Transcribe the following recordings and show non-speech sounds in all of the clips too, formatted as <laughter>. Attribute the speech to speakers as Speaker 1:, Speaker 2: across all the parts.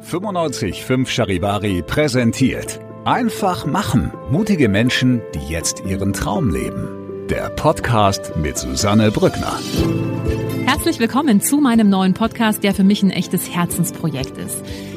Speaker 1: 95.5 Charivari präsentiert. Einfach machen. Mutige Menschen, die jetzt ihren Traum leben. Der Podcast mit Susanne Brückner.
Speaker 2: Herzlich willkommen zu meinem neuen Podcast, der für mich ein echtes Herzensprojekt ist.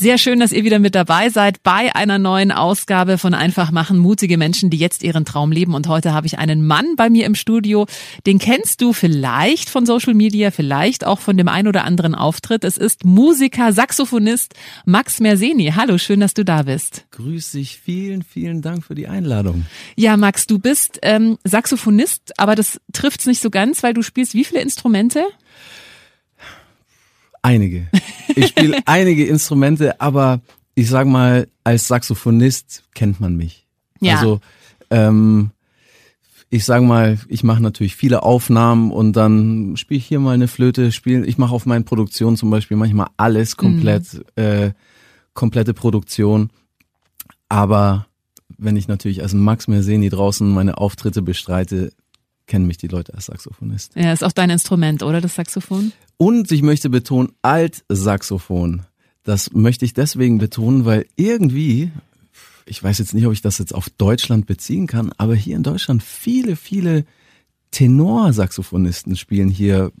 Speaker 2: Sehr schön, dass ihr wieder mit dabei seid bei einer neuen Ausgabe von Einfach machen, mutige Menschen, die jetzt ihren Traum leben. Und heute habe ich einen Mann bei mir im Studio. Den kennst du vielleicht von Social Media, vielleicht auch von dem ein oder anderen Auftritt. Es ist Musiker, Saxophonist Max Merseni. Hallo, schön, dass du da bist.
Speaker 3: Grüß dich, vielen, vielen Dank für die Einladung.
Speaker 2: Ja, Max, du bist ähm, Saxophonist, aber das trifft's nicht so ganz, weil du spielst wie viele Instrumente?
Speaker 3: Einige. <laughs> Ich spiele <laughs> einige Instrumente, aber ich sag mal, als Saxophonist kennt man mich.
Speaker 2: Ja.
Speaker 3: Also ähm, ich sag mal, ich mache natürlich viele Aufnahmen und dann spiele ich hier mal eine Flöte, spiele, ich mache auf meinen Produktionen zum Beispiel manchmal alles komplett, mhm. äh, komplette Produktion. Aber wenn ich natürlich als Max Merseni draußen meine Auftritte bestreite, kennen mich die Leute als Saxophonist.
Speaker 2: Ja, ist auch dein Instrument, oder das Saxophon?
Speaker 3: Und ich möchte betonen, Alt-Saxophon. Das möchte ich deswegen betonen, weil irgendwie, ich weiß jetzt nicht, ob ich das jetzt auf Deutschland beziehen kann, aber hier in Deutschland viele, viele Tenorsaxophonisten spielen hier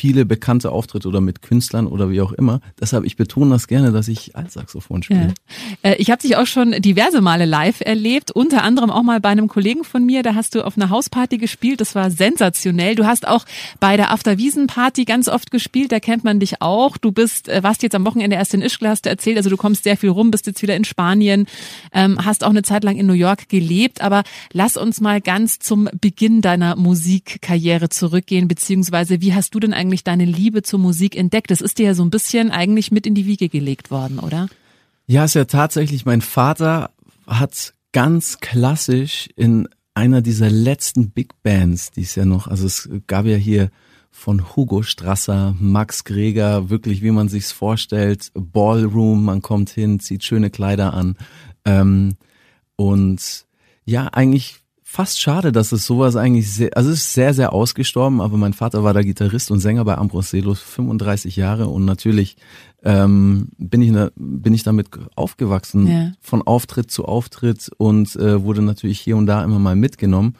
Speaker 3: viele bekannte Auftritte oder mit Künstlern oder wie auch immer. Deshalb, ich betone das gerne, dass ich als Saxophon spiele.
Speaker 2: Ja. Äh, ich habe dich auch schon diverse Male live erlebt, unter anderem auch mal bei einem Kollegen von mir, da hast du auf einer Hausparty gespielt, das war sensationell. Du hast auch bei der Afterwiesen-Party ganz oft gespielt, da kennt man dich auch. Du bist, äh, warst jetzt am Wochenende erst in Ischgl, hast du erzählt, also du kommst sehr viel rum, bist jetzt wieder in Spanien, ähm, hast auch eine Zeit lang in New York gelebt, aber lass uns mal ganz zum Beginn deiner Musikkarriere zurückgehen, beziehungsweise wie hast du denn eigentlich eigentlich deine Liebe zur Musik entdeckt? Das ist dir ja so ein bisschen eigentlich mit in die Wiege gelegt worden, oder?
Speaker 3: Ja, ist ja tatsächlich. Mein Vater hat ganz klassisch in einer dieser letzten Big Bands, die es ja noch, also es gab ja hier von Hugo Strasser, Max Greger, wirklich wie man sich's vorstellt, Ballroom, man kommt hin, zieht schöne Kleider an ähm, und ja, eigentlich fast schade, dass es sowas eigentlich sehr, also es ist sehr, sehr ausgestorben, aber mein Vater war der Gitarrist und Sänger bei Ambroselos 35 Jahre und natürlich ähm, bin ich ne, bin ich damit aufgewachsen, ja. von Auftritt zu Auftritt und äh, wurde natürlich hier und da immer mal mitgenommen.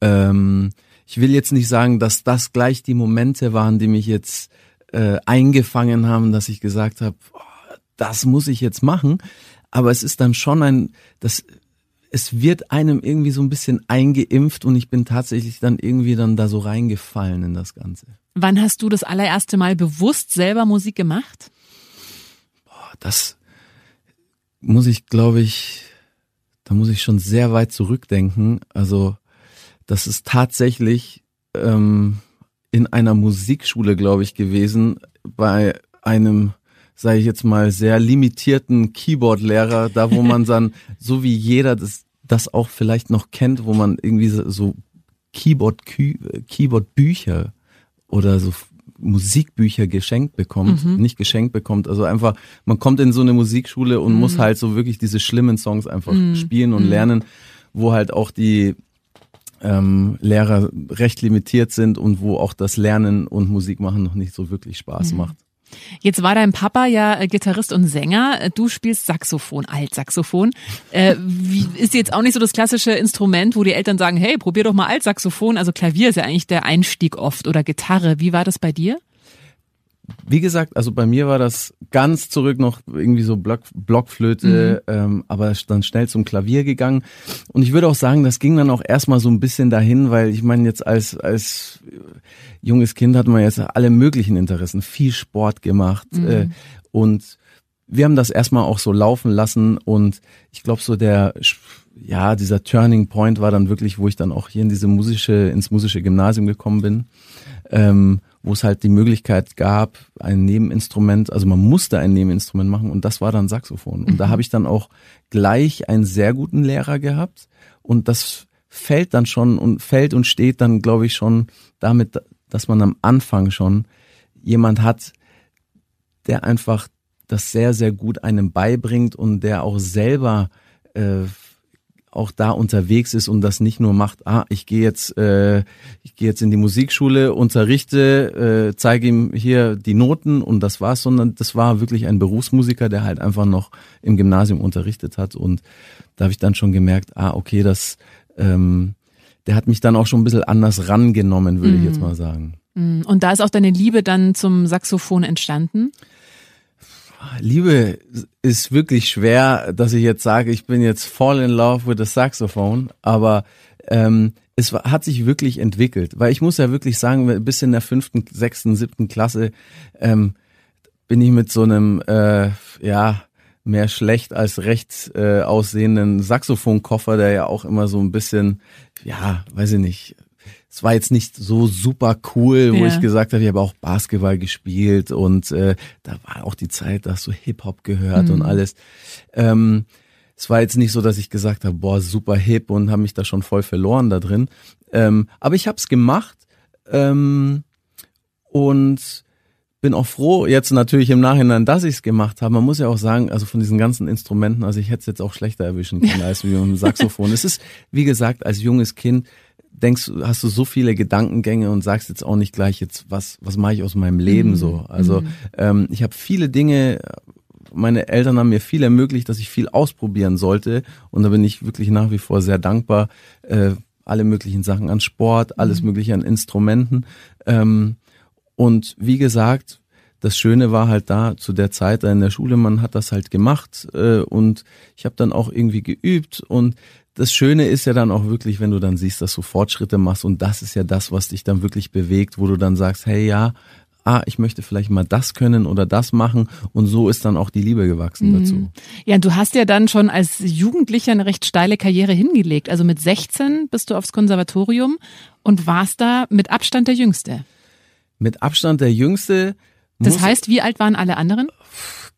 Speaker 3: Ähm, ich will jetzt nicht sagen, dass das gleich die Momente waren, die mich jetzt äh, eingefangen haben, dass ich gesagt habe, oh, das muss ich jetzt machen. Aber es ist dann schon ein, das es wird einem irgendwie so ein bisschen eingeimpft und ich bin tatsächlich dann irgendwie dann da so reingefallen in das Ganze.
Speaker 2: Wann hast du das allererste Mal bewusst selber Musik gemacht?
Speaker 3: Boah, das muss ich, glaube ich, da muss ich schon sehr weit zurückdenken. Also das ist tatsächlich ähm, in einer Musikschule, glaube ich, gewesen, bei einem sage ich jetzt mal, sehr limitierten Keyboard-Lehrer, da wo man <laughs> dann, so wie jeder das das auch vielleicht noch kennt, wo man irgendwie so Keyboard, Keyboard Bücher oder so Musikbücher geschenkt bekommt, mhm. nicht geschenkt bekommt, also einfach, man kommt in so eine Musikschule und mhm. muss halt so wirklich diese schlimmen Songs einfach mhm. spielen und mhm. lernen, wo halt auch die ähm, Lehrer recht limitiert sind und wo auch das Lernen und Musik machen noch nicht so wirklich Spaß macht.
Speaker 2: Jetzt war dein Papa ja äh, Gitarrist und Sänger. Du spielst Saxophon, Altsaxophon. Äh, ist jetzt auch nicht so das klassische Instrument, wo die Eltern sagen, hey, probier doch mal Altsaxophon. Also Klavier ist ja eigentlich der Einstieg oft oder Gitarre. Wie war das bei dir?
Speaker 3: Wie gesagt, also bei mir war das ganz zurück noch irgendwie so Block, Blockflöte, mhm. ähm, aber dann schnell zum Klavier gegangen. Und ich würde auch sagen, das ging dann auch erstmal so ein bisschen dahin, weil ich meine, jetzt als, als junges Kind hat man jetzt alle möglichen Interessen, viel Sport gemacht mhm. äh, und wir haben das erstmal auch so laufen lassen und ich glaube so der ja dieser Turning Point war dann wirklich, wo ich dann auch hier in diese musische ins musische Gymnasium gekommen bin, ähm, wo es halt die Möglichkeit gab ein Nebeninstrument, also man musste ein Nebeninstrument machen und das war dann Saxophon und mhm. da habe ich dann auch gleich einen sehr guten Lehrer gehabt und das fällt dann schon und fällt und steht dann glaube ich schon damit dass man am Anfang schon jemand hat, der einfach das sehr, sehr gut einem beibringt und der auch selber äh, auch da unterwegs ist und das nicht nur macht, ah, ich gehe jetzt, äh, ich gehe jetzt in die Musikschule, unterrichte, äh, zeige ihm hier die Noten und das war's, sondern das war wirklich ein Berufsmusiker, der halt einfach noch im Gymnasium unterrichtet hat und da habe ich dann schon gemerkt, ah, okay, das ähm, der hat mich dann auch schon ein bisschen anders rangenommen, würde mm. ich jetzt mhm. mal sagen.
Speaker 2: Mm. Und da ist auch deine Liebe dann zum Saxophon entstanden?
Speaker 3: Liebe ist wirklich schwer, dass ich jetzt sage, ich bin jetzt fall in love with the Saxophone, aber ähm, es hat sich wirklich entwickelt, weil ich muss ja wirklich sagen, bis in der fünften, sechsten, siebten Klasse ähm, bin ich mit so einem äh, ja mehr schlecht als recht äh, aussehenden Saxophonkoffer, der ja auch immer so ein bisschen, ja, weiß ich nicht, es war jetzt nicht so super cool, wo ja. ich gesagt habe, ich habe auch Basketball gespielt und äh, da war auch die Zeit, da hast du Hip-Hop gehört mhm. und alles. Ähm, es war jetzt nicht so, dass ich gesagt habe, boah, super hip und habe mich da schon voll verloren da drin. Ähm, aber ich habe es gemacht ähm, und bin auch froh jetzt natürlich im Nachhinein, dass ich es gemacht habe. Man muss ja auch sagen, also von diesen ganzen Instrumenten, also ich hätte es jetzt auch schlechter erwischen können <laughs> als wie ein Saxophon. es ist, wie gesagt, als junges Kind denkst du, hast du so viele Gedankengänge und sagst jetzt auch nicht gleich jetzt, was, was mache ich aus meinem Leben mhm. so. Also mhm. ähm, ich habe viele Dinge, meine Eltern haben mir viel ermöglicht, dass ich viel ausprobieren sollte. Und da bin ich wirklich nach wie vor sehr dankbar. Äh, alle möglichen Sachen an Sport, alles mhm. mögliche an Instrumenten. Ähm, und wie gesagt, das Schöne war halt da zu der Zeit in der Schule, man hat das halt gemacht äh, und ich habe dann auch irgendwie geübt und das Schöne ist ja dann auch wirklich, wenn du dann siehst, dass du Fortschritte machst und das ist ja das, was dich dann wirklich bewegt, wo du dann sagst, hey ja, ah, ich möchte vielleicht mal das können oder das machen und so ist dann auch die Liebe gewachsen mhm. dazu.
Speaker 2: Ja, du hast ja dann schon als Jugendlicher eine recht steile Karriere hingelegt. Also mit 16 bist du aufs Konservatorium und warst da mit Abstand der Jüngste
Speaker 3: mit Abstand der Jüngste.
Speaker 2: Das heißt, wie alt waren alle anderen?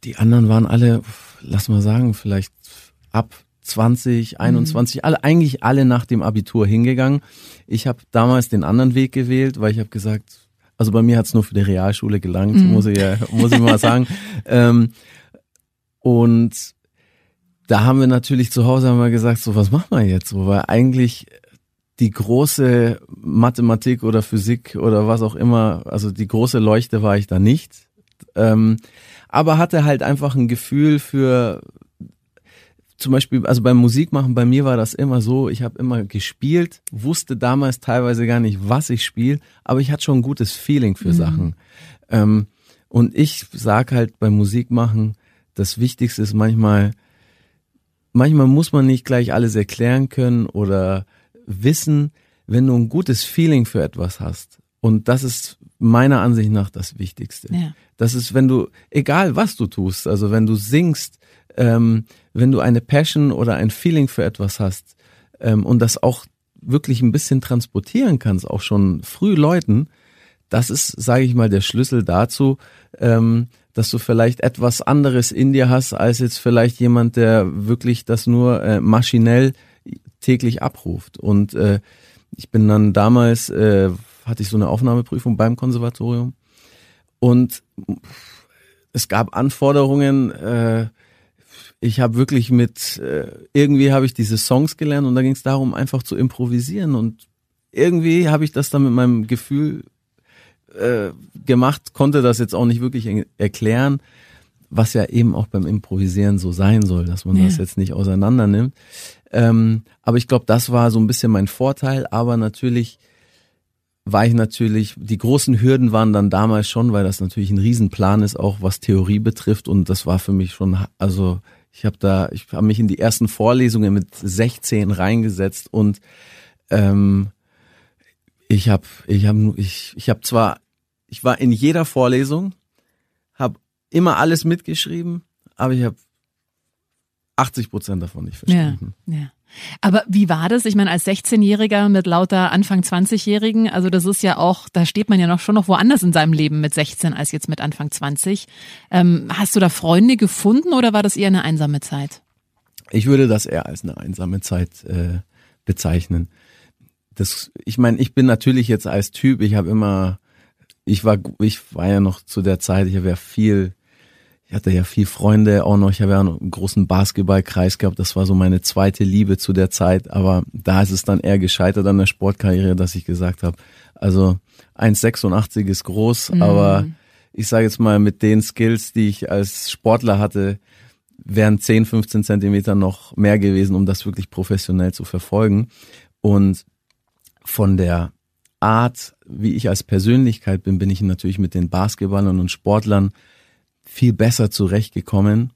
Speaker 3: Die anderen waren alle, lass mal sagen, vielleicht ab 20, 21, mhm. alle eigentlich alle nach dem Abitur hingegangen. Ich habe damals den anderen Weg gewählt, weil ich habe gesagt, also bei mir hat's nur für die Realschule gelangt, mhm. muss ich ja, muss ich mal sagen. <laughs> ähm, und da haben wir natürlich zu Hause haben wir gesagt, so was machen wir jetzt so, weil eigentlich die große Mathematik oder Physik oder was auch immer, also die große Leuchte war ich da nicht. Ähm, aber hatte halt einfach ein Gefühl für zum Beispiel, also beim Musikmachen, bei mir war das immer so, ich habe immer gespielt, wusste damals teilweise gar nicht, was ich spiele, aber ich hatte schon ein gutes Feeling für mhm. Sachen. Ähm, und ich sag halt beim Musikmachen, das Wichtigste ist manchmal, manchmal muss man nicht gleich alles erklären können oder wissen, wenn du ein gutes Feeling für etwas hast. Und das ist meiner Ansicht nach das Wichtigste. Ja. Das ist, wenn du, egal was du tust, also wenn du singst, ähm, wenn du eine Passion oder ein Feeling für etwas hast ähm, und das auch wirklich ein bisschen transportieren kannst, auch schon früh Leuten, das ist, sage ich mal, der Schlüssel dazu, ähm, dass du vielleicht etwas anderes in dir hast, als jetzt vielleicht jemand, der wirklich das nur äh, maschinell täglich abruft. Und äh, ich bin dann damals, äh, hatte ich so eine Aufnahmeprüfung beim Konservatorium und es gab Anforderungen, äh, ich habe wirklich mit, äh, irgendwie habe ich diese Songs gelernt und da ging es darum, einfach zu improvisieren und irgendwie habe ich das dann mit meinem Gefühl äh, gemacht, konnte das jetzt auch nicht wirklich erklären, was ja eben auch beim Improvisieren so sein soll, dass man ja. das jetzt nicht auseinander nimmt. Ähm, aber ich glaube, das war so ein bisschen mein Vorteil, aber natürlich war ich natürlich, die großen Hürden waren dann damals schon, weil das natürlich ein Riesenplan ist, auch was Theorie betrifft und das war für mich schon, also ich habe da, ich habe mich in die ersten Vorlesungen mit 16 reingesetzt und ähm, ich habe, ich habe, ich, ich habe zwar, ich war in jeder Vorlesung, habe immer alles mitgeschrieben, aber ich habe 80 Prozent davon nicht verstanden.
Speaker 2: Ja, ja. Aber wie war das? Ich meine, als 16-Jähriger mit lauter Anfang 20-Jährigen, also das ist ja auch, da steht man ja noch schon noch woanders in seinem Leben mit 16 als jetzt mit Anfang 20. Ähm, hast du da Freunde gefunden oder war das eher eine einsame Zeit?
Speaker 3: Ich würde das eher als eine einsame Zeit äh, bezeichnen. Das, ich meine, ich bin natürlich jetzt als Typ, ich habe immer, ich war, ich war ja noch zu der Zeit, ich habe ja viel ich hatte ja viel Freunde auch noch. Ich habe ja einen großen Basketballkreis gehabt. Das war so meine zweite Liebe zu der Zeit. Aber da ist es dann eher gescheitert an der Sportkarriere, dass ich gesagt habe, also 1,86 ist groß, mhm. aber ich sage jetzt mal, mit den Skills, die ich als Sportler hatte, wären 10, 15 Zentimeter noch mehr gewesen, um das wirklich professionell zu verfolgen. Und von der Art, wie ich als Persönlichkeit bin, bin ich natürlich mit den Basketballern und Sportlern viel besser zurechtgekommen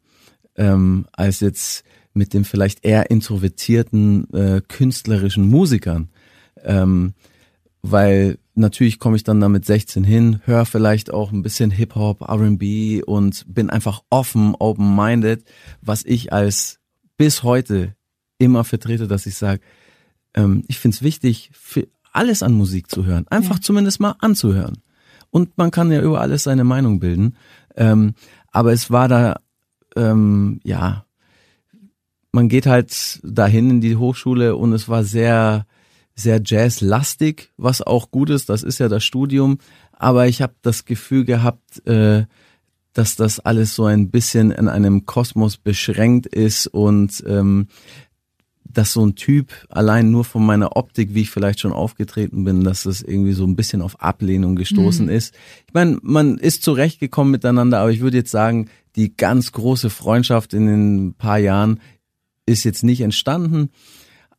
Speaker 3: ähm, als jetzt mit dem vielleicht eher introvertierten äh, künstlerischen Musikern. Ähm, weil natürlich komme ich dann da mit 16 hin, höre vielleicht auch ein bisschen Hip-Hop, RB und bin einfach offen, open-minded, was ich als bis heute immer vertrete, dass ich sage, ähm, ich finde es wichtig, für alles an Musik zu hören, einfach ja. zumindest mal anzuhören. Und man kann ja über alles seine Meinung bilden. Ähm, aber es war da, ähm, ja, man geht halt dahin in die Hochschule und es war sehr, sehr jazzlastig, was auch gut ist. Das ist ja das Studium. Aber ich habe das Gefühl gehabt, äh, dass das alles so ein bisschen in einem Kosmos beschränkt ist und ähm, dass so ein Typ allein nur von meiner Optik, wie ich vielleicht schon aufgetreten bin, dass das irgendwie so ein bisschen auf Ablehnung gestoßen mhm. ist. Ich meine, man ist zurechtgekommen miteinander, aber ich würde jetzt sagen, die ganz große Freundschaft in den paar Jahren ist jetzt nicht entstanden.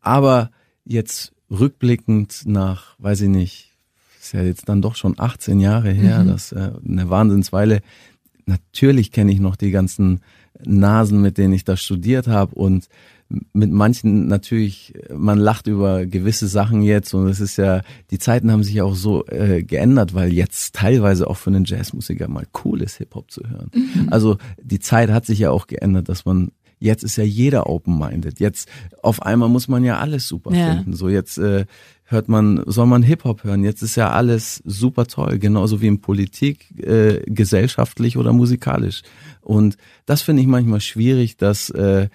Speaker 3: Aber jetzt rückblickend nach, weiß ich nicht, ist ja jetzt dann doch schon 18 Jahre her, mhm. das äh, eine Wahnsinnsweile. Natürlich kenne ich noch die ganzen Nasen, mit denen ich da studiert habe und mit manchen natürlich, man lacht über gewisse Sachen jetzt und es ist ja, die Zeiten haben sich ja auch so äh, geändert, weil jetzt teilweise auch für einen Jazzmusiker mal cool ist, Hip-Hop zu hören. Mhm. Also die Zeit hat sich ja auch geändert, dass man Jetzt ist ja jeder open-minded. Jetzt auf einmal muss man ja alles super ja. finden. So jetzt äh, hört man, soll man Hip-Hop hören. Jetzt ist ja alles super toll, genauso wie in Politik, äh, gesellschaftlich oder musikalisch. Und das finde ich manchmal schwierig, dass äh,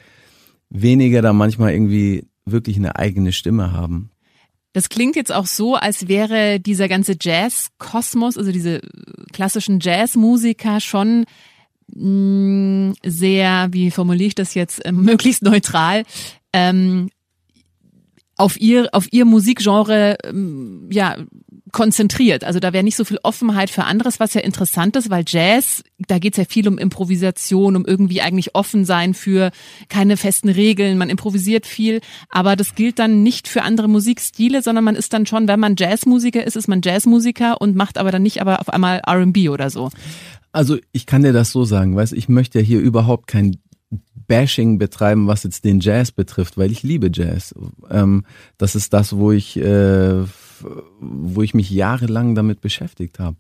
Speaker 3: weniger da manchmal irgendwie wirklich eine eigene Stimme haben.
Speaker 2: Das klingt jetzt auch so, als wäre dieser ganze Jazz-Kosmos, also diese klassischen Jazzmusiker schon mh, mm, sehr, wie formuliere ich das jetzt, äh, <laughs> möglichst neutral, ähm, auf ihr, auf ihr Musikgenre, ähm, ja, konzentriert. Also da wäre nicht so viel Offenheit für anderes, was ja interessant ist, weil Jazz, da geht es ja viel um Improvisation, um irgendwie eigentlich offen sein für keine festen Regeln. Man improvisiert viel, aber das gilt dann nicht für andere Musikstile, sondern man ist dann schon, wenn man Jazzmusiker ist, ist man Jazzmusiker und macht aber dann nicht aber auf einmal R&B oder so.
Speaker 3: Also ich kann dir das so sagen, weißt, ich möchte ja hier überhaupt kein Bashing betreiben, was jetzt den Jazz betrifft, weil ich liebe Jazz. Ähm, das ist das, wo ich, äh, wo ich mich jahrelang damit beschäftigt habe.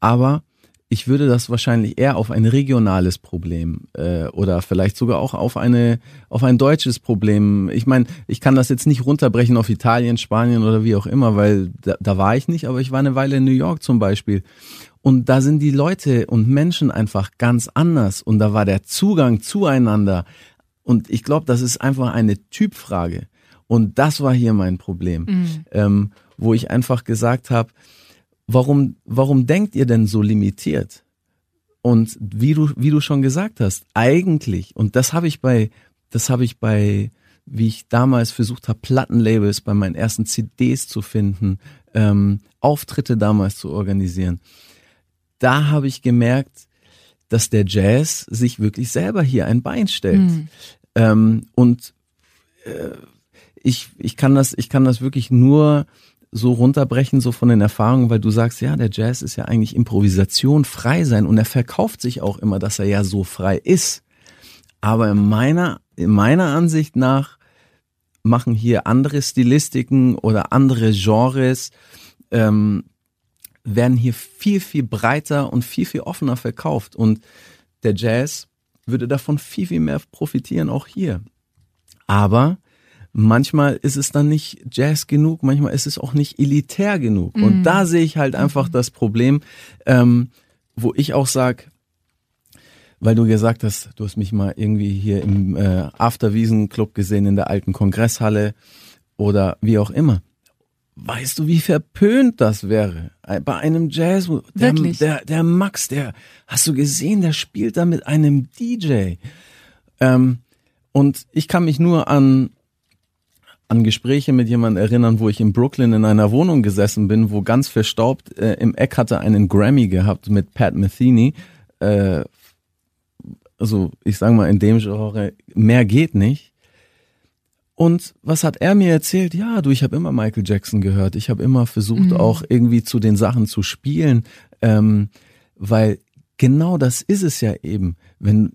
Speaker 3: Aber ich würde das wahrscheinlich eher auf ein regionales Problem äh, oder vielleicht sogar auch auf eine auf ein deutsches Problem. Ich meine, ich kann das jetzt nicht runterbrechen auf Italien, Spanien oder wie auch immer, weil da, da war ich nicht, aber ich war eine Weile in New York zum Beispiel und da sind die Leute und Menschen einfach ganz anders. Und da war der Zugang zueinander. Und ich glaube, das ist einfach eine Typfrage. Und das war hier mein Problem, mhm. ähm, wo ich einfach gesagt habe, warum, warum denkt ihr denn so limitiert? Und wie du, wie du schon gesagt hast, eigentlich, und das habe ich bei, das habe ich bei, wie ich damals versucht habe, Plattenlabels bei meinen ersten CDs zu finden, ähm, Auftritte damals zu organisieren. Da habe ich gemerkt, dass der Jazz sich wirklich selber hier ein Bein stellt. Mhm. Ähm, und äh, ich, ich kann das, ich kann das wirklich nur so runterbrechen, so von den Erfahrungen, weil du sagst, ja, der Jazz ist ja eigentlich Improvisation, frei sein und er verkauft sich auch immer, dass er ja so frei ist. Aber in meiner, in meiner Ansicht nach machen hier andere Stilistiken oder andere Genres, ähm, werden hier viel, viel breiter und viel, viel offener verkauft. Und der Jazz würde davon viel, viel mehr profitieren, auch hier. Aber manchmal ist es dann nicht Jazz genug, manchmal ist es auch nicht elitär genug. Mhm. Und da sehe ich halt einfach mhm. das Problem, ähm, wo ich auch sag, weil du gesagt hast, du hast mich mal irgendwie hier im äh, Afterwiesen Club gesehen in der alten Kongresshalle oder wie auch immer. Weißt du, wie verpönt das wäre? Bei einem Jazz, der, der, der Max, der, hast du gesehen, der spielt da mit einem DJ. Ähm, und ich kann mich nur an, an Gespräche mit jemandem erinnern, wo ich in Brooklyn in einer Wohnung gesessen bin, wo ganz verstaubt äh, im Eck hatte einen Grammy gehabt mit Pat Metheny. Äh, also ich sag mal in dem Genre, mehr geht nicht. Und was hat er mir erzählt? Ja, du, ich habe immer Michael Jackson gehört. Ich habe immer versucht, mhm. auch irgendwie zu den Sachen zu spielen, ähm, weil genau das ist es ja eben. Wenn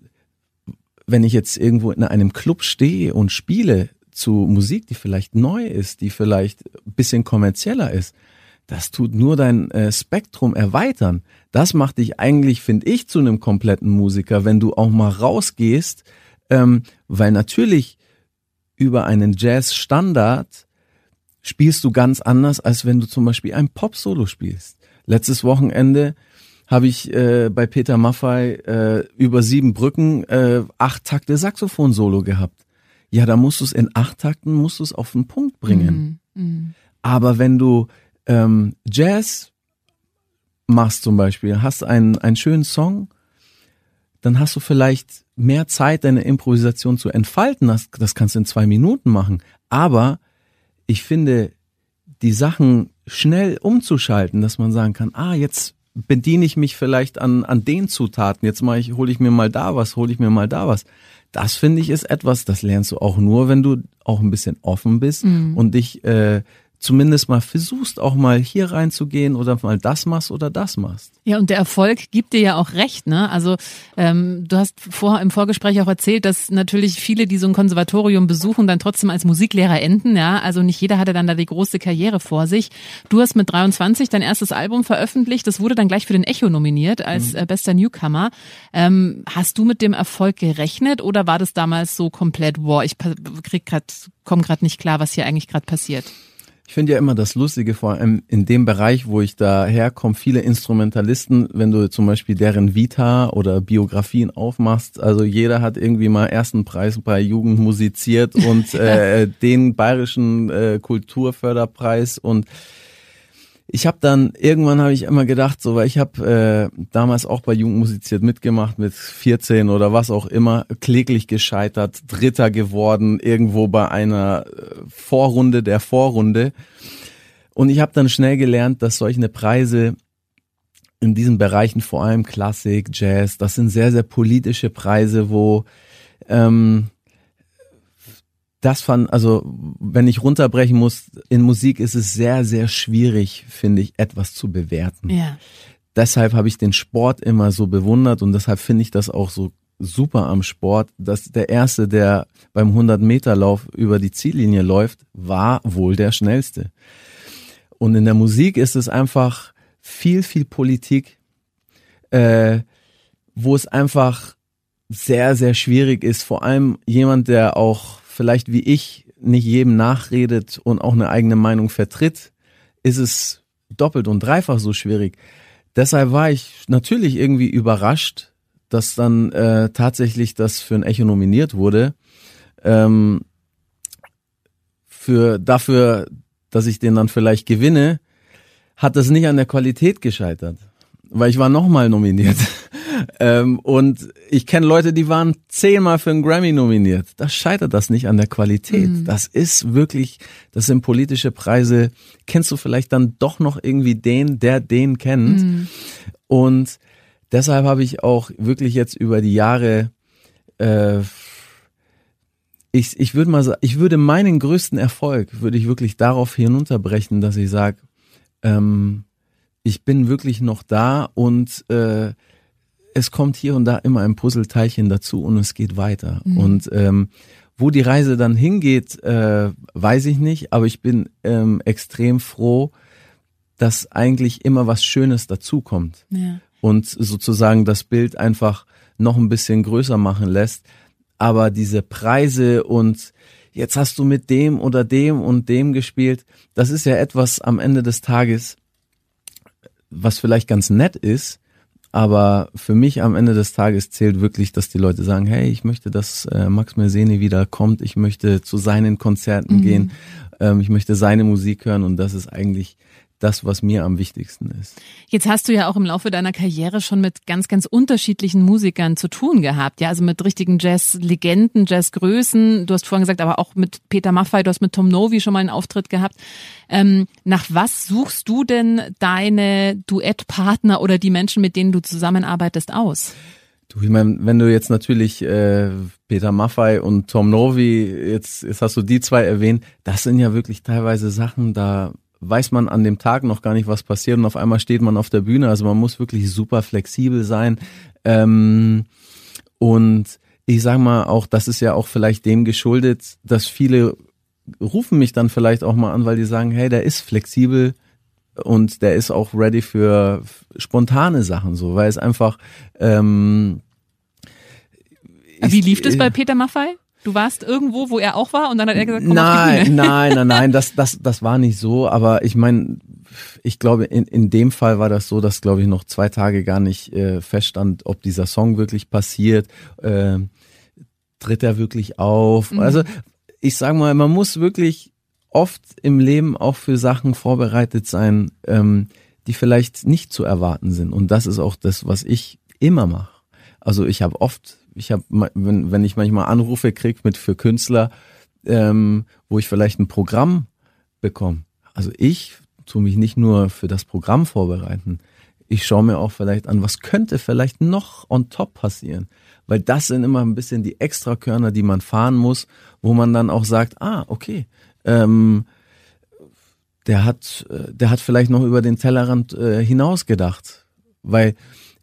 Speaker 3: wenn ich jetzt irgendwo in einem Club stehe und spiele zu Musik, die vielleicht neu ist, die vielleicht ein bisschen kommerzieller ist, das tut nur dein äh, Spektrum erweitern. Das macht dich eigentlich, finde ich, zu einem kompletten Musiker, wenn du auch mal rausgehst, ähm, weil natürlich über einen Jazz-Standard spielst du ganz anders, als wenn du zum Beispiel ein Pop-Solo spielst. Letztes Wochenende habe ich äh, bei Peter Maffei äh, über sieben Brücken äh, acht Takte Saxophon-Solo gehabt. Ja, da musst du es in acht Takten, musst du es auf den Punkt bringen. Mm, mm. Aber wenn du ähm, Jazz machst zum Beispiel, hast einen, einen schönen Song, dann hast du vielleicht mehr Zeit, deine Improvisation zu entfalten. Das, das kannst du in zwei Minuten machen. Aber ich finde, die Sachen schnell umzuschalten, dass man sagen kann, ah, jetzt bediene ich mich vielleicht an, an den Zutaten, jetzt mache ich, hole ich mir mal da was, hole ich mir mal da was. Das finde ich ist etwas, das lernst du auch nur, wenn du auch ein bisschen offen bist mhm. und dich äh, zumindest mal versuchst, auch mal hier reinzugehen oder mal das machst oder das machst.
Speaker 2: Ja, und der Erfolg gibt dir ja auch recht, ne? Also ähm, du hast vorher im Vorgespräch auch erzählt, dass natürlich viele, die so ein Konservatorium besuchen, dann trotzdem als Musiklehrer enden, ja. Also nicht jeder hatte dann da die große Karriere vor sich. Du hast mit 23 dein erstes Album veröffentlicht. Das wurde dann gleich für den Echo nominiert als mhm. äh, bester Newcomer. Ähm, hast du mit dem Erfolg gerechnet oder war das damals so komplett, wow, ich krieg grad, komm grad nicht klar, was hier eigentlich gerade passiert?
Speaker 3: Ich finde ja immer das Lustige, vor allem in dem Bereich, wo ich da herkomme, viele Instrumentalisten, wenn du zum Beispiel deren Vita oder Biografien aufmachst, also jeder hat irgendwie mal ersten Preis bei Jugend musiziert und <laughs> äh, den bayerischen äh, Kulturförderpreis und ich habe dann irgendwann habe ich immer gedacht, so weil ich habe äh, damals auch bei Jugend musiziert mitgemacht mit 14 oder was auch immer, kläglich gescheitert, Dritter geworden irgendwo bei einer äh, Vorrunde der Vorrunde. Und ich habe dann schnell gelernt, dass solche Preise in diesen Bereichen vor allem Klassik, Jazz, das sind sehr sehr politische Preise, wo ähm, das fand, also wenn ich runterbrechen muss, in Musik ist es sehr, sehr schwierig, finde ich, etwas zu bewerten. Ja. Deshalb habe ich den Sport immer so bewundert und deshalb finde ich das auch so super am Sport, dass der erste, der beim 100 Meter Lauf über die Ziellinie läuft, war wohl der schnellste. Und in der Musik ist es einfach viel, viel Politik, äh, wo es einfach sehr, sehr schwierig ist. Vor allem jemand, der auch vielleicht wie ich nicht jedem nachredet und auch eine eigene Meinung vertritt, ist es doppelt und dreifach so schwierig. Deshalb war ich natürlich irgendwie überrascht, dass dann äh, tatsächlich das für ein Echo nominiert wurde. Ähm, für dafür, dass ich den dann vielleicht gewinne, hat das nicht an der Qualität gescheitert, weil ich war nochmal nominiert. <laughs> ähm, und ich kenne Leute, die waren zehnmal für einen Grammy nominiert. Da scheitert das nicht an der Qualität. Mhm. Das ist wirklich, das sind politische Preise. Kennst du vielleicht dann doch noch irgendwie den, der den kennt? Mhm. Und deshalb habe ich auch wirklich jetzt über die Jahre äh, ich, ich würde mal sagen, ich würde meinen größten Erfolg, würde ich wirklich darauf hinunterbrechen, dass ich sage, ähm, ich bin wirklich noch da und äh, es kommt hier und da immer ein Puzzleteilchen dazu und es geht weiter. Mhm. Und ähm, wo die Reise dann hingeht, äh, weiß ich nicht, aber ich bin ähm, extrem froh, dass eigentlich immer was Schönes dazukommt ja. und sozusagen das Bild einfach noch ein bisschen größer machen lässt. Aber diese Preise und jetzt hast du mit dem oder dem und dem gespielt, das ist ja etwas am Ende des Tages, was vielleicht ganz nett ist, aber für mich am Ende des Tages zählt wirklich, dass die Leute sagen, hey, ich möchte, dass äh, Max Merseni wieder kommt, ich möchte zu seinen Konzerten mhm. gehen, ähm, ich möchte seine Musik hören. Und das ist eigentlich das, was mir am wichtigsten ist.
Speaker 2: Jetzt hast du ja auch im Laufe deiner Karriere schon mit ganz, ganz unterschiedlichen Musikern zu tun gehabt. Ja, also mit richtigen Jazz-Legenden, Jazz-Größen. Du hast vorhin gesagt, aber auch mit Peter Maffay, du hast mit Tom Novi schon mal einen Auftritt gehabt. Ähm, nach was suchst du denn deine Duettpartner oder die Menschen, mit denen du zusammenarbeitest, aus?
Speaker 3: Du, ich meine, wenn du jetzt natürlich äh, Peter Maffay und Tom Novi, jetzt, jetzt hast du die zwei erwähnt, das sind ja wirklich teilweise Sachen, da weiß man an dem Tag noch gar nicht, was passiert und auf einmal steht man auf der Bühne. Also man muss wirklich super flexibel sein. Ähm, und ich sag mal auch, das ist ja auch vielleicht dem geschuldet, dass viele rufen mich dann vielleicht auch mal an, weil die sagen, hey, der ist flexibel und der ist auch ready für spontane Sachen, so, weil es einfach ähm,
Speaker 2: Wie lief das bei Peter Maffei? Du warst irgendwo, wo er auch war und dann hat er gesagt, komm
Speaker 3: nein. Nein, nein, nein, das, das, <laughs> das war nicht so, aber ich meine, ich glaube, in, in dem Fall war das so, dass, glaube ich, noch zwei Tage gar nicht äh, feststand, ob dieser Song wirklich passiert, äh, tritt er wirklich auf. Mhm. Also ich sage mal, man muss wirklich oft im Leben auch für Sachen vorbereitet sein, ähm, die vielleicht nicht zu erwarten sind. Und das ist auch das, was ich immer mache. Also ich habe oft ich habe, wenn, wenn ich manchmal Anrufe krieg mit für Künstler, ähm, wo ich vielleicht ein Programm bekomme. Also ich tue mich nicht nur für das Programm vorbereiten. Ich schaue mir auch vielleicht an, was könnte vielleicht noch on top passieren. Weil das sind immer ein bisschen die Extrakörner, die man fahren muss, wo man dann auch sagt, ah, okay, ähm, der hat, äh, der hat vielleicht noch über den Tellerrand äh, hinaus gedacht. Weil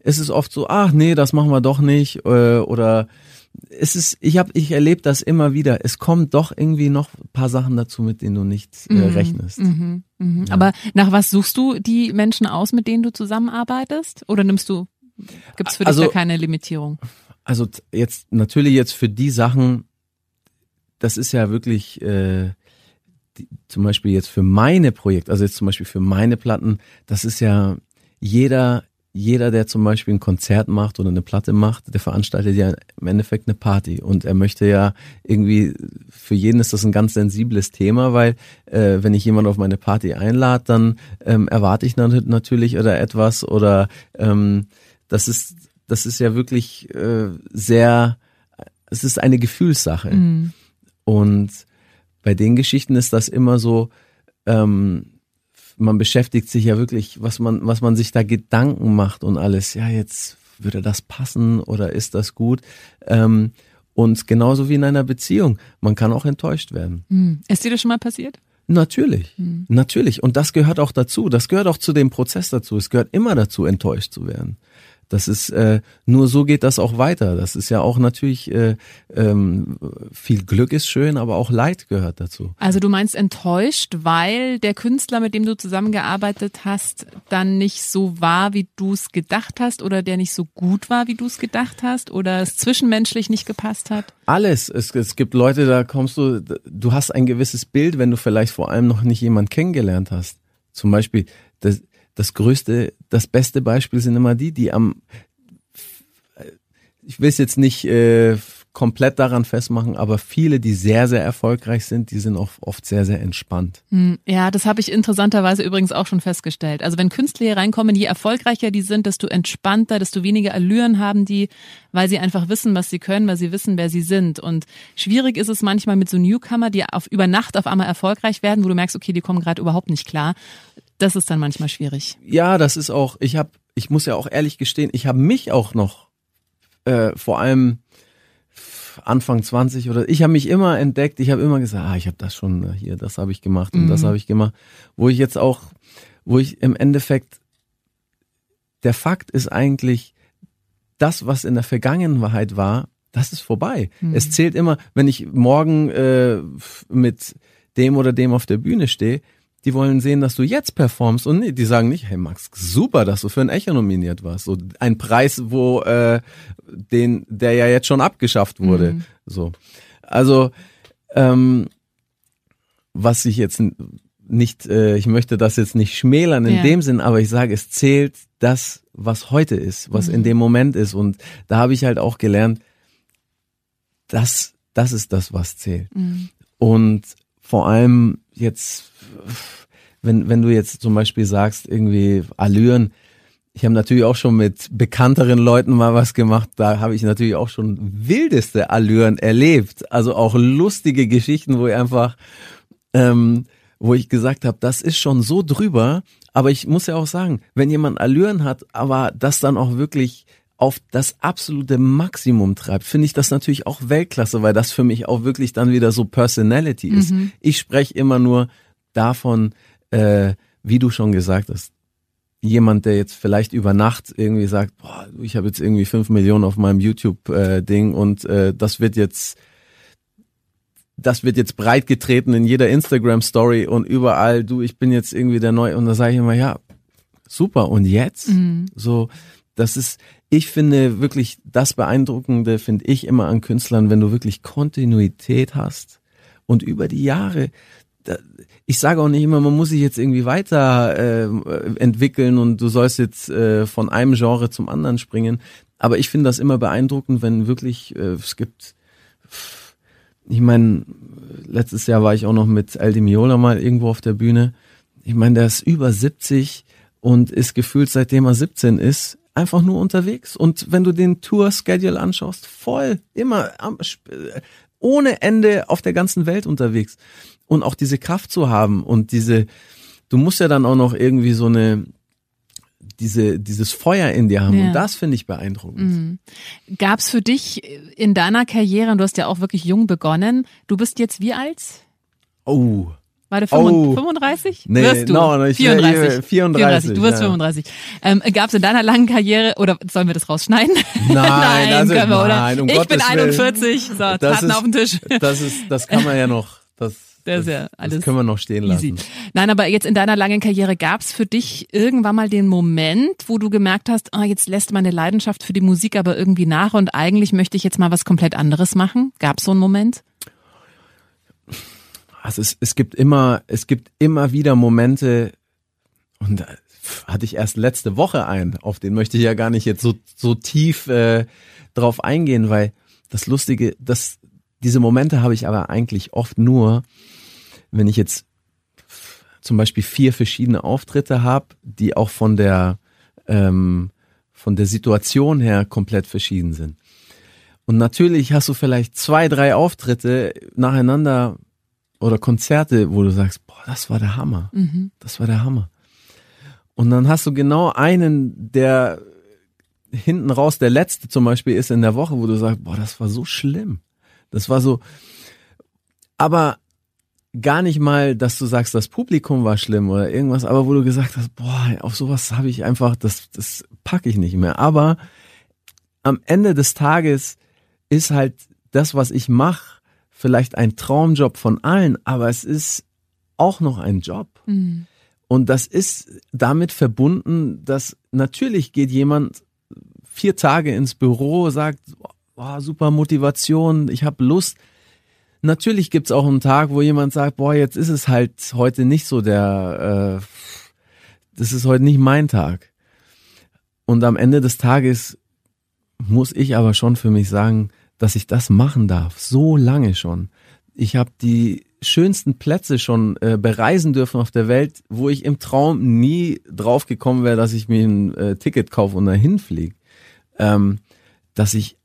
Speaker 3: es ist oft so, ach nee, das machen wir doch nicht äh, oder es ist, ich habe, ich erlebe das immer wieder. Es kommt doch irgendwie noch ein paar Sachen dazu, mit denen du nicht äh, mhm. rechnest. Mhm,
Speaker 2: mhm. Ja. Aber nach was suchst du die Menschen aus, mit denen du zusammenarbeitest? Oder nimmst du, gibt es für also, dich da keine Limitierung?
Speaker 3: Also jetzt natürlich jetzt für die Sachen, das ist ja wirklich äh, die, zum Beispiel jetzt für meine Projekte, also jetzt zum Beispiel für meine Platten, das ist ja jeder jeder, der zum Beispiel ein Konzert macht oder eine Platte macht, der veranstaltet ja im Endeffekt eine Party. Und er möchte ja irgendwie, für jeden ist das ein ganz sensibles Thema, weil äh, wenn ich jemanden auf meine Party einlade, dann ähm, erwarte ich natürlich oder etwas oder ähm, das ist, das ist ja wirklich äh, sehr, es ist eine Gefühlssache. Mhm. Und bei den Geschichten ist das immer so, ähm, man beschäftigt sich ja wirklich, was man, was man sich da Gedanken macht und alles. Ja, jetzt würde das passen oder ist das gut? Ähm, und genauso wie in einer Beziehung, man kann auch enttäuscht werden.
Speaker 2: Hm. Ist dir das schon mal passiert?
Speaker 3: Natürlich, hm. natürlich. Und das gehört auch dazu. Das gehört auch zu dem Prozess dazu. Es gehört immer dazu, enttäuscht zu werden. Das ist äh, nur so geht das auch weiter. Das ist ja auch natürlich äh, ähm, viel Glück ist schön, aber auch Leid gehört dazu.
Speaker 2: Also du meinst enttäuscht, weil der Künstler, mit dem du zusammengearbeitet hast, dann nicht so war, wie du es gedacht hast, oder der nicht so gut war, wie du es gedacht hast, oder es zwischenmenschlich nicht gepasst hat?
Speaker 3: Alles. Es, es gibt Leute, da kommst du, du hast ein gewisses Bild, wenn du vielleicht vor allem noch nicht jemand kennengelernt hast. Zum Beispiel, das, das größte, das beste Beispiel sind immer die, die am, ich will es jetzt nicht äh, komplett daran festmachen, aber viele, die sehr, sehr erfolgreich sind, die sind auch oft sehr, sehr entspannt.
Speaker 2: Hm, ja, das habe ich interessanterweise übrigens auch schon festgestellt. Also wenn Künstler hier reinkommen, je erfolgreicher die sind, desto entspannter, desto weniger Allüren haben die, weil sie einfach wissen, was sie können, weil sie wissen, wer sie sind. Und schwierig ist es manchmal mit so Newcomer, die auf über Nacht auf einmal erfolgreich werden, wo du merkst, okay, die kommen gerade überhaupt nicht klar. Das ist dann manchmal schwierig.
Speaker 3: Ja, das ist auch, ich habe, ich muss ja auch ehrlich gestehen, ich habe mich auch noch äh, vor allem Anfang 20 oder ich habe mich immer entdeckt, ich habe immer gesagt, ah, ich habe das schon äh, hier, das habe ich gemacht und mhm. das habe ich gemacht, wo ich jetzt auch, wo ich im Endeffekt der Fakt ist eigentlich, das, was in der Vergangenheit war, das ist vorbei. Mhm. Es zählt immer, wenn ich morgen äh, mit dem oder dem auf der Bühne stehe, die wollen sehen, dass du jetzt performst und die sagen nicht, hey Max, super, dass du für ein Echo nominiert warst. So ein Preis, wo äh, den, der ja jetzt schon abgeschafft wurde. Mhm. So. Also, ähm, was ich jetzt nicht, äh, ich möchte das jetzt nicht schmälern in ja. dem Sinn, aber ich sage, es zählt das, was heute ist, was mhm. in dem Moment ist. Und da habe ich halt auch gelernt, das, das ist das, was zählt. Mhm. Und vor allem jetzt, wenn, wenn du jetzt zum Beispiel sagst, irgendwie Allüren, ich habe natürlich auch schon mit bekannteren Leuten mal was gemacht. Da habe ich natürlich auch schon wildeste Allüren erlebt. Also auch lustige Geschichten, wo ich einfach, ähm, wo ich gesagt habe, das ist schon so drüber. Aber ich muss ja auch sagen, wenn jemand Allüren hat, aber das dann auch wirklich auf das absolute Maximum treibt, finde ich das natürlich auch Weltklasse, weil das für mich auch wirklich dann wieder so Personality ist. Mhm. Ich spreche immer nur davon, äh, wie du schon gesagt hast, jemand, der jetzt vielleicht über Nacht irgendwie sagt, boah, ich habe jetzt irgendwie fünf Millionen auf meinem YouTube-Ding äh, und äh, das wird jetzt das wird jetzt breit getreten in jeder Instagram-Story und überall, du, ich bin jetzt irgendwie der Neue. Und da sage ich immer, ja, super. Und jetzt? Mhm. So, das ist, ich finde wirklich das Beeindruckende, finde ich immer an Künstlern, wenn du wirklich Kontinuität hast und über die Jahre, da, ich sage auch nicht immer, man muss sich jetzt irgendwie weiter äh, entwickeln und du sollst jetzt äh, von einem Genre zum anderen springen. Aber ich finde das immer beeindruckend, wenn wirklich, äh, es gibt, ich meine, letztes Jahr war ich auch noch mit Aldi Miola mal irgendwo auf der Bühne. Ich meine, der ist über 70 und ist gefühlt, seitdem er 17 ist, einfach nur unterwegs. Und wenn du den Tour-Schedule anschaust, voll, immer ohne Ende auf der ganzen Welt unterwegs. Und auch diese Kraft zu haben und diese, du musst ja dann auch noch irgendwie so eine, diese, dieses Feuer in dir haben. Ja. Und das finde ich beeindruckend. Mhm.
Speaker 2: Gab es für dich in deiner Karriere, und du hast ja auch wirklich jung begonnen, du bist jetzt wie alt?
Speaker 3: Oh.
Speaker 2: War der 35?
Speaker 3: Oh. Nee, wirst du? No, no, ich
Speaker 2: 34. 34. 34. Du wirst ja. 35. Ähm, Gab es in deiner langen Karriere, oder sollen wir das rausschneiden?
Speaker 3: Nein, <laughs> nein, also, können wir, oder? Nein, um
Speaker 2: ich
Speaker 3: Gottes
Speaker 2: bin 41. So, das Taten
Speaker 3: ist,
Speaker 2: auf den Tisch.
Speaker 3: Das ist, das kann man ja noch. Das,
Speaker 2: das, ist ja alles
Speaker 3: das können wir noch stehen easy. lassen.
Speaker 2: Nein, aber jetzt in deiner langen Karriere gab es für dich irgendwann mal den Moment, wo du gemerkt hast, ah, jetzt lässt meine Leidenschaft für die Musik aber irgendwie nach und eigentlich möchte ich jetzt mal was komplett anderes machen? Gab es so einen Moment?
Speaker 3: also es, es gibt immer, es gibt immer wieder Momente, und da hatte ich erst letzte Woche ein, auf den möchte ich ja gar nicht jetzt so, so tief äh, drauf eingehen, weil das Lustige, das, diese Momente habe ich aber eigentlich oft nur, wenn ich jetzt zum Beispiel vier verschiedene Auftritte habe, die auch von der ähm, von der Situation her komplett verschieden sind. Und natürlich hast du vielleicht zwei, drei Auftritte nacheinander, oder Konzerte, wo du sagst, boah, das war der Hammer. Mhm. Das war der Hammer. Und dann hast du genau einen, der hinten raus, der letzte zum Beispiel ist in der Woche, wo du sagst, boah, das war so schlimm. Das war so, aber gar nicht mal, dass du sagst, das Publikum war schlimm oder irgendwas, aber wo du gesagt hast, boah, auf sowas habe ich einfach, das, das packe ich nicht mehr. Aber am Ende des Tages ist halt das, was ich mache, vielleicht ein Traumjob von allen, aber es ist auch noch ein Job. Mhm. Und das ist damit verbunden, dass natürlich geht jemand vier Tage ins Büro, sagt, boah, super Motivation, ich habe Lust. Natürlich gibt's auch einen Tag, wo jemand sagt, boah, jetzt ist es halt heute nicht so der, äh, das ist heute nicht mein Tag. Und am Ende des Tages muss ich aber schon für mich sagen, dass ich das machen darf, so lange schon. Ich habe die schönsten Plätze schon äh, bereisen dürfen auf der Welt, wo ich im Traum nie drauf gekommen wäre, dass ich mir ein äh, Ticket kaufe und dahin fliege. Ähm, dass ich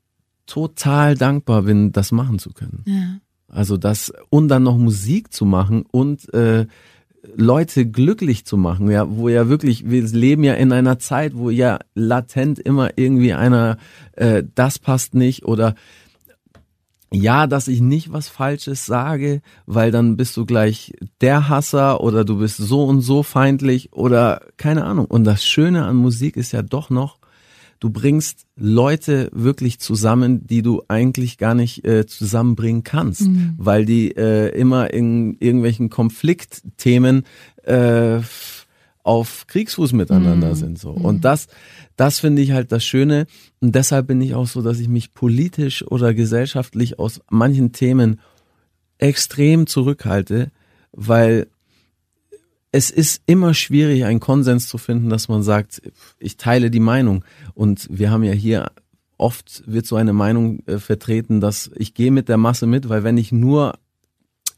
Speaker 3: total dankbar bin, das machen zu können. Ja. Also das und dann noch Musik zu machen und äh, Leute glücklich zu machen, ja, wo ja wirklich, wir leben ja in einer Zeit, wo ja latent immer irgendwie einer, äh, das passt nicht oder ja, dass ich nicht was Falsches sage, weil dann bist du gleich der Hasser oder du bist so und so feindlich oder keine Ahnung. Und das Schöne an Musik ist ja doch noch, du bringst Leute wirklich zusammen, die du eigentlich gar nicht äh, zusammenbringen kannst, mhm. weil die äh, immer in irgendwelchen Konfliktthemen äh, auf Kriegsfuß miteinander mhm. sind so. Und mhm. das, das finde ich halt das Schöne. Und deshalb bin ich auch so, dass ich mich politisch oder gesellschaftlich aus manchen Themen extrem zurückhalte, weil es ist immer schwierig, einen Konsens zu finden, dass man sagt, ich teile die Meinung. Und wir haben ja hier oft wird so eine Meinung äh, vertreten, dass ich gehe mit der Masse mit, weil wenn ich nur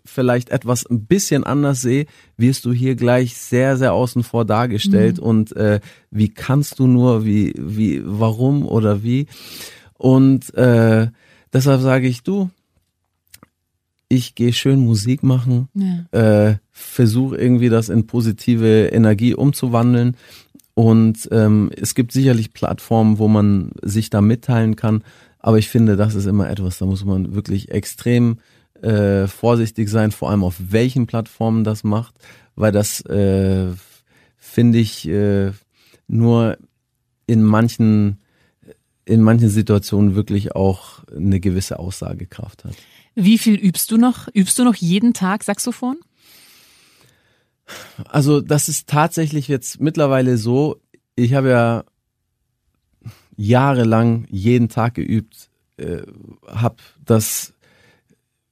Speaker 3: vielleicht etwas ein bisschen anders sehe, wirst du hier gleich sehr, sehr außen vor dargestellt mhm. und äh, wie kannst du nur, wie, wie, warum oder wie. Und äh, deshalb sage ich, du, ich gehe schön Musik machen, ja. äh, versuche irgendwie das in positive Energie umzuwandeln. Und ähm, es gibt sicherlich Plattformen, wo man sich da mitteilen kann. Aber ich finde, das ist immer etwas, da muss man wirklich extrem äh, vorsichtig sein, vor allem auf welchen Plattformen das macht, weil das äh, finde ich äh, nur in manchen in manchen Situationen wirklich auch eine gewisse Aussagekraft hat.
Speaker 2: Wie viel übst du noch? Übst du noch jeden Tag Saxophon?
Speaker 3: Also das ist tatsächlich jetzt mittlerweile so, ich habe ja jahrelang jeden Tag geübt, äh, habe das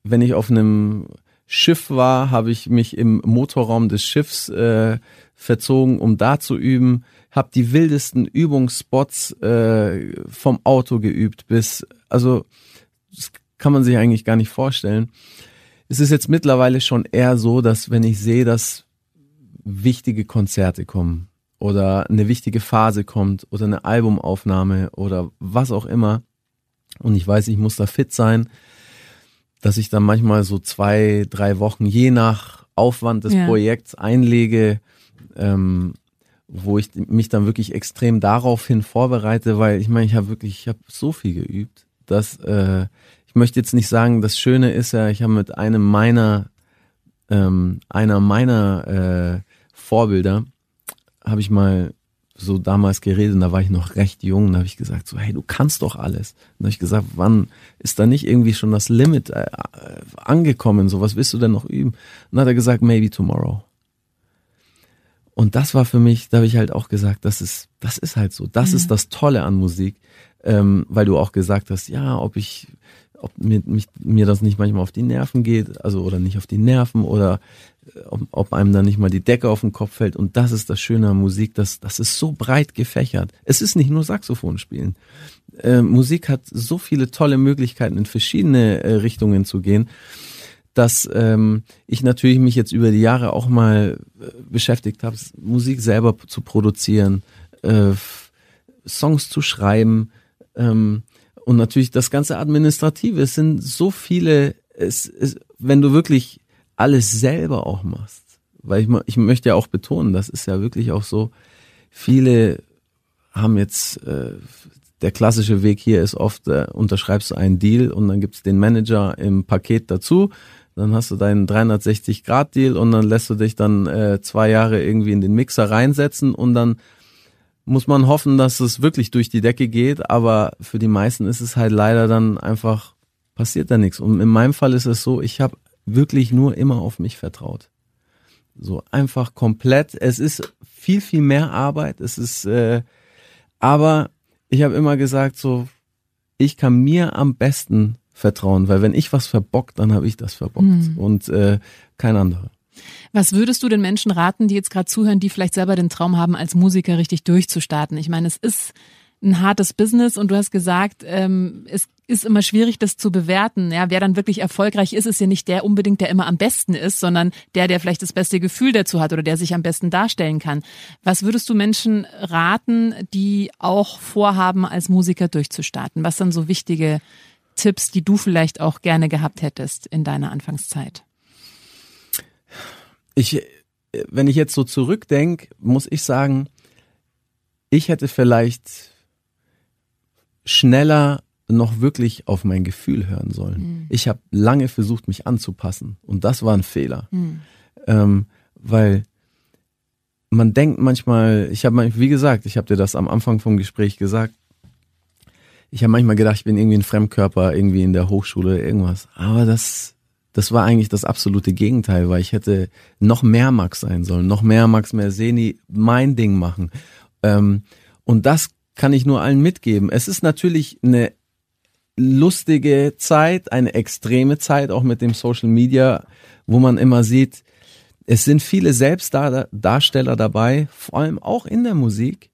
Speaker 3: wenn ich auf einem Schiff war, habe ich mich im Motorraum des Schiffs äh, verzogen, um da zu üben. Habe die wildesten Übungsspots äh, vom Auto geübt bis, also das kann man sich eigentlich gar nicht vorstellen. Es ist jetzt mittlerweile schon eher so, dass wenn ich sehe, dass wichtige Konzerte kommen oder eine wichtige Phase kommt oder eine Albumaufnahme oder was auch immer und ich weiß, ich muss da fit sein, dass ich dann manchmal so zwei, drei Wochen je nach Aufwand des ja. Projekts einlege, ähm, wo ich mich dann wirklich extrem daraufhin vorbereite, weil ich meine, ich habe wirklich, ich habe so viel geübt, dass äh, ich möchte jetzt nicht sagen, das Schöne ist ja, ich habe mit einem meiner ähm, einer meiner äh, Vorbilder habe ich mal so damals geredet und da war ich noch recht jung, da habe ich gesagt so, hey, du kannst doch alles. Und habe ich gesagt, wann ist da nicht irgendwie schon das Limit äh, angekommen? So, was willst du denn noch üben? Und dann hat er gesagt, maybe tomorrow. Und das war für mich, da habe ich halt auch gesagt, das ist, das ist halt so. Das ja. ist das Tolle an Musik, ähm, weil du auch gesagt hast, ja, ob ich, ob mir, mich, mir das nicht manchmal auf die Nerven geht, also oder nicht auf die Nerven oder ob, ob einem da nicht mal die Decke auf den Kopf fällt. Und das ist das Schöne an Musik, das, das ist so breit gefächert. Es ist nicht nur Saxophon spielen. Äh, Musik hat so viele tolle Möglichkeiten, in verschiedene äh, Richtungen zu gehen, dass ähm, ich natürlich mich jetzt über die Jahre auch mal äh, beschäftigt habe, Musik selber zu produzieren, äh, Songs zu schreiben ähm, und natürlich das ganze Administrative. Es sind so viele, es, es, wenn du wirklich alles selber auch machst. Weil ich, ich möchte ja auch betonen, das ist ja wirklich auch so, viele haben jetzt, äh, der klassische Weg hier ist oft, äh, unterschreibst du einen Deal und dann gibt's den Manager im Paket dazu. Dann hast du deinen 360-Grad-Deal und dann lässt du dich dann äh, zwei Jahre irgendwie in den Mixer reinsetzen und dann muss man hoffen, dass es wirklich durch die Decke geht, aber für die meisten ist es halt leider dann einfach, passiert da nichts. Und in meinem Fall ist es so, ich habe wirklich nur immer auf mich vertraut. So einfach komplett. Es ist viel, viel mehr Arbeit. Es ist, äh, aber ich habe immer gesagt, so, ich kann mir am besten vertrauen, weil wenn ich was verbockt, dann habe ich das verbockt mhm. und äh, kein anderer.
Speaker 2: Was würdest du den Menschen raten, die jetzt gerade zuhören, die vielleicht selber den Traum haben, als Musiker richtig durchzustarten? Ich meine, es ist ein hartes Business und du hast gesagt, ähm, es ist immer schwierig, das zu bewerten. Ja, wer dann wirklich erfolgreich ist, ist ja nicht der unbedingt, der immer am besten ist, sondern der, der vielleicht das beste Gefühl dazu hat oder der sich am besten darstellen kann. Was würdest du Menschen raten, die auch vorhaben, als Musiker durchzustarten? Was sind so wichtige Tipps, die du vielleicht auch gerne gehabt hättest in deiner Anfangszeit?
Speaker 3: Ich, wenn ich jetzt so zurückdenke, muss ich sagen, ich hätte vielleicht schneller noch wirklich auf mein Gefühl hören sollen. Mhm. Ich habe lange versucht, mich anzupassen und das war ein Fehler, mhm. ähm, weil man denkt manchmal, ich habe, wie gesagt, ich habe dir das am Anfang vom Gespräch gesagt, ich habe manchmal gedacht, ich bin irgendwie ein Fremdkörper, irgendwie in der Hochschule, irgendwas. Aber das, das war eigentlich das absolute Gegenteil, weil ich hätte noch mehr Max sein sollen, noch mehr Max Merseni, mein Ding machen. Ähm, und das kann ich nur allen mitgeben. Es ist natürlich eine lustige Zeit, eine extreme Zeit, auch mit dem Social Media, wo man immer sieht, es sind viele Selbstdarsteller dabei, vor allem auch in der Musik.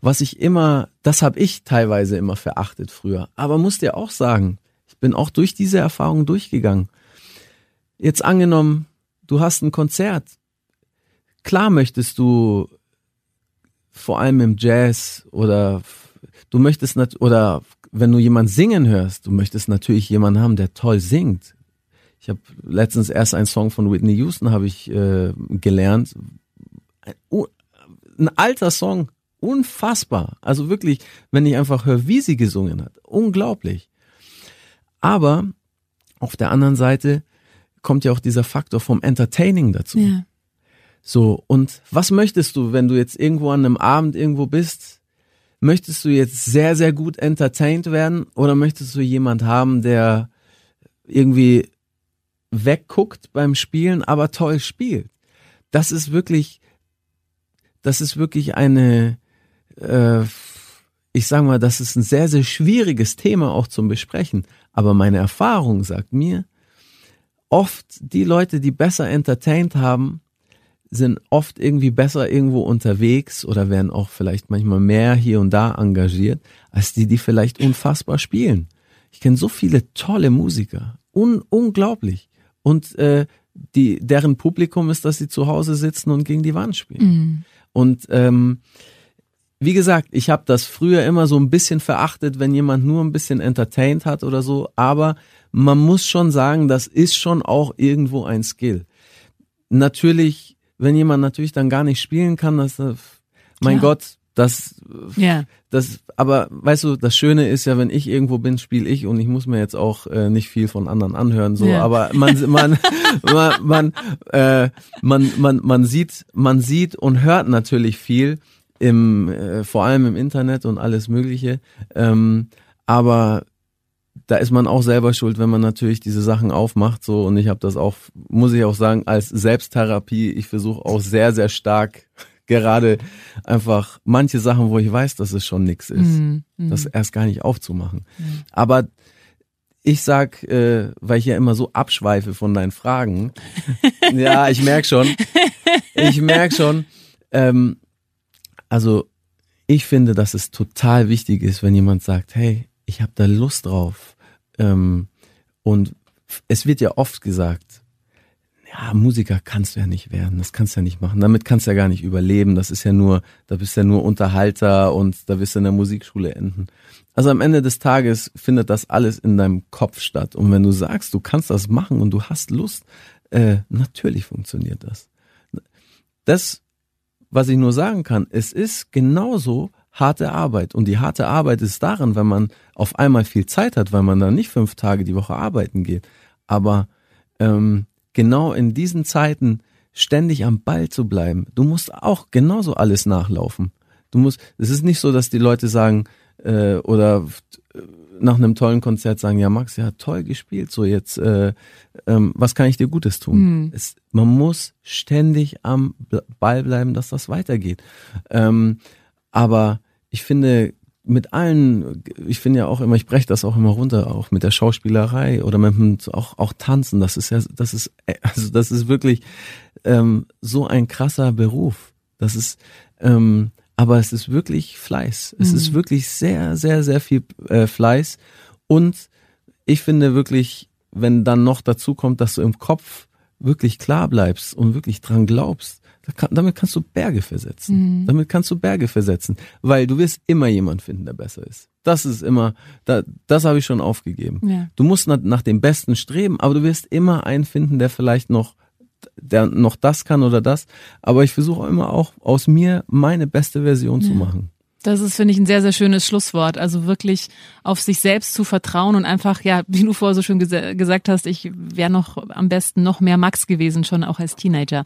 Speaker 3: Was ich immer, das habe ich teilweise immer verachtet früher. Aber muss dir auch sagen, ich bin auch durch diese Erfahrung durchgegangen. Jetzt angenommen, du hast ein Konzert. Klar möchtest du vor allem im Jazz oder du möchtest oder wenn du jemand singen hörst, du möchtest natürlich jemanden haben, der toll singt. Ich habe letztens erst einen Song von Whitney Houston habe ich äh, gelernt. Ein, ein alter Song, unfassbar. Also wirklich, wenn ich einfach höre, wie sie gesungen hat, unglaublich. Aber auf der anderen Seite kommt ja auch dieser Faktor vom Entertaining dazu. Ja. So, und was möchtest du, wenn du jetzt irgendwo an einem Abend irgendwo bist? Möchtest du jetzt sehr, sehr gut entertained werden oder möchtest du jemand haben, der irgendwie wegguckt beim Spielen, aber toll spielt? Das ist wirklich, das ist wirklich eine, äh, ich sag mal, das ist ein sehr, sehr schwieriges Thema auch zum Besprechen. Aber meine Erfahrung sagt mir, oft die Leute, die besser entertained haben, sind oft irgendwie besser irgendwo unterwegs oder werden auch vielleicht manchmal mehr hier und da engagiert, als die, die vielleicht unfassbar spielen. Ich kenne so viele tolle Musiker. Un unglaublich. Und äh, die, deren Publikum ist, dass sie zu Hause sitzen und gegen die Wand spielen. Mhm. Und ähm, wie gesagt, ich habe das früher immer so ein bisschen verachtet, wenn jemand nur ein bisschen entertained hat oder so, aber man muss schon sagen, das ist schon auch irgendwo ein Skill. Natürlich wenn jemand natürlich dann gar nicht spielen kann, das, äh, mein Klar. Gott, das, ja. das, aber weißt du, das Schöne ist ja, wenn ich irgendwo bin, spiele ich und ich muss mir jetzt auch äh, nicht viel von anderen anhören, so, ja. aber man, man, <laughs> man, man, äh, man, man, man sieht, man sieht und hört natürlich viel im, äh, vor allem im Internet und alles Mögliche, ähm, aber da ist man auch selber schuld, wenn man natürlich diese Sachen aufmacht. So und ich habe das auch, muss ich auch sagen, als Selbsttherapie. Ich versuche auch sehr, sehr stark gerade einfach manche Sachen, wo ich weiß, dass es schon nix ist, mm, mm. das erst gar nicht aufzumachen. Mm. Aber ich sag, äh, weil ich ja immer so abschweife von deinen Fragen. <laughs> ja, ich merk schon. Ich merk schon. Ähm, also ich finde, dass es total wichtig ist, wenn jemand sagt, hey, ich habe da Lust drauf. Ähm, und es wird ja oft gesagt, ja, Musiker kannst du ja nicht werden, das kannst du ja nicht machen, damit kannst du ja gar nicht überleben, das ist ja nur, da bist du ja nur Unterhalter und da wirst du in der Musikschule enden. Also am Ende des Tages findet das alles in deinem Kopf statt und wenn du sagst, du kannst das machen und du hast Lust, äh, natürlich funktioniert das. Das, was ich nur sagen kann, es ist genauso, harte Arbeit. Und die harte Arbeit ist darin, wenn man auf einmal viel Zeit hat, weil man dann nicht fünf Tage die Woche arbeiten geht. Aber ähm, genau in diesen Zeiten ständig am Ball zu bleiben. Du musst auch genauso alles nachlaufen. Du musst, es ist nicht so, dass die Leute sagen, äh, oder nach einem tollen Konzert sagen, ja Max, ja toll gespielt, so jetzt, äh, ähm, was kann ich dir Gutes tun? Mhm. Es, man muss ständig am Ball bleiben, dass das weitergeht. Ähm, aber ich finde, mit allen, ich finde ja auch immer, ich breche das auch immer runter, auch mit der Schauspielerei oder mit dem, auch, auch Tanzen, das ist ja, das ist, also das ist wirklich ähm, so ein krasser Beruf. Das ist, ähm, aber es ist wirklich Fleiß. Es
Speaker 2: Mhm.
Speaker 3: ist wirklich sehr, sehr, sehr viel äh, Fleiß. Und ich finde wirklich, wenn dann noch dazu kommt, dass du im Kopf wirklich klar bleibst und wirklich dran glaubst, damit kannst du Berge versetzen.
Speaker 2: Mhm.
Speaker 3: Damit kannst du Berge versetzen, weil du wirst immer jemand finden, der besser ist. Das ist immer, da, das habe ich schon aufgegeben.
Speaker 2: Ja.
Speaker 3: Du musst nach, nach dem Besten streben, aber du wirst immer einen finden, der vielleicht noch, der noch das kann oder das. Aber ich versuche immer auch aus mir meine beste Version zu machen.
Speaker 2: Das ist, finde ich, ein sehr, sehr schönes Schlusswort. Also wirklich auf sich selbst zu vertrauen und einfach, ja, <laughs> wie du vorher so schön gesa gesagt hast, ich wäre noch am besten noch mehr Max gewesen, schon auch als Teenager.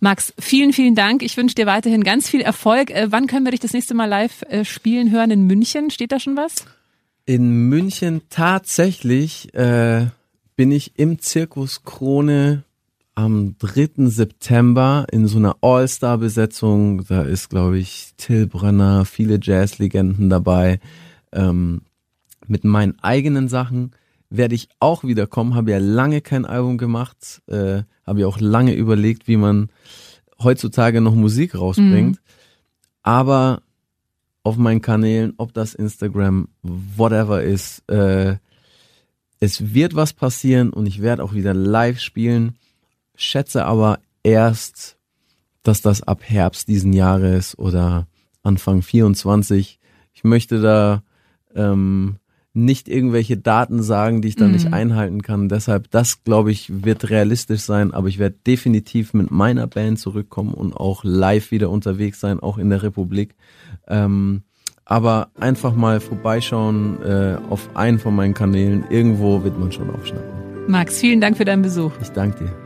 Speaker 2: Max, vielen, vielen Dank. Ich wünsche dir weiterhin ganz viel Erfolg. Äh, wann können wir dich das nächste Mal live äh, spielen hören in München? Steht da schon was?
Speaker 3: In München tatsächlich äh, bin ich im Zirkus Krone am 3. September in so einer All-Star-Besetzung. Da ist, glaube ich, Till Brönner, viele Jazz-Legenden dabei. Ähm, mit meinen eigenen Sachen werde ich auch wiederkommen. Habe ja lange kein Album gemacht. Äh, Habe ja auch lange überlegt, wie man heutzutage noch Musik rausbringt. Aber auf meinen Kanälen, ob das Instagram, whatever ist, äh, es wird was passieren und ich werde auch wieder live spielen. Schätze aber erst, dass das ab Herbst diesen Jahres oder Anfang 24. Ich möchte da ähm, nicht irgendwelche Daten sagen, die ich dann nicht einhalten kann. Deshalb, das glaube ich, wird realistisch sein, aber ich werde definitiv mit meiner Band zurückkommen und auch live wieder unterwegs sein, auch in der Republik. Ähm, aber einfach mal vorbeischauen äh, auf einen von meinen Kanälen. Irgendwo wird man schon aufschnappen.
Speaker 2: Max, vielen Dank für deinen Besuch.
Speaker 3: Ich danke dir.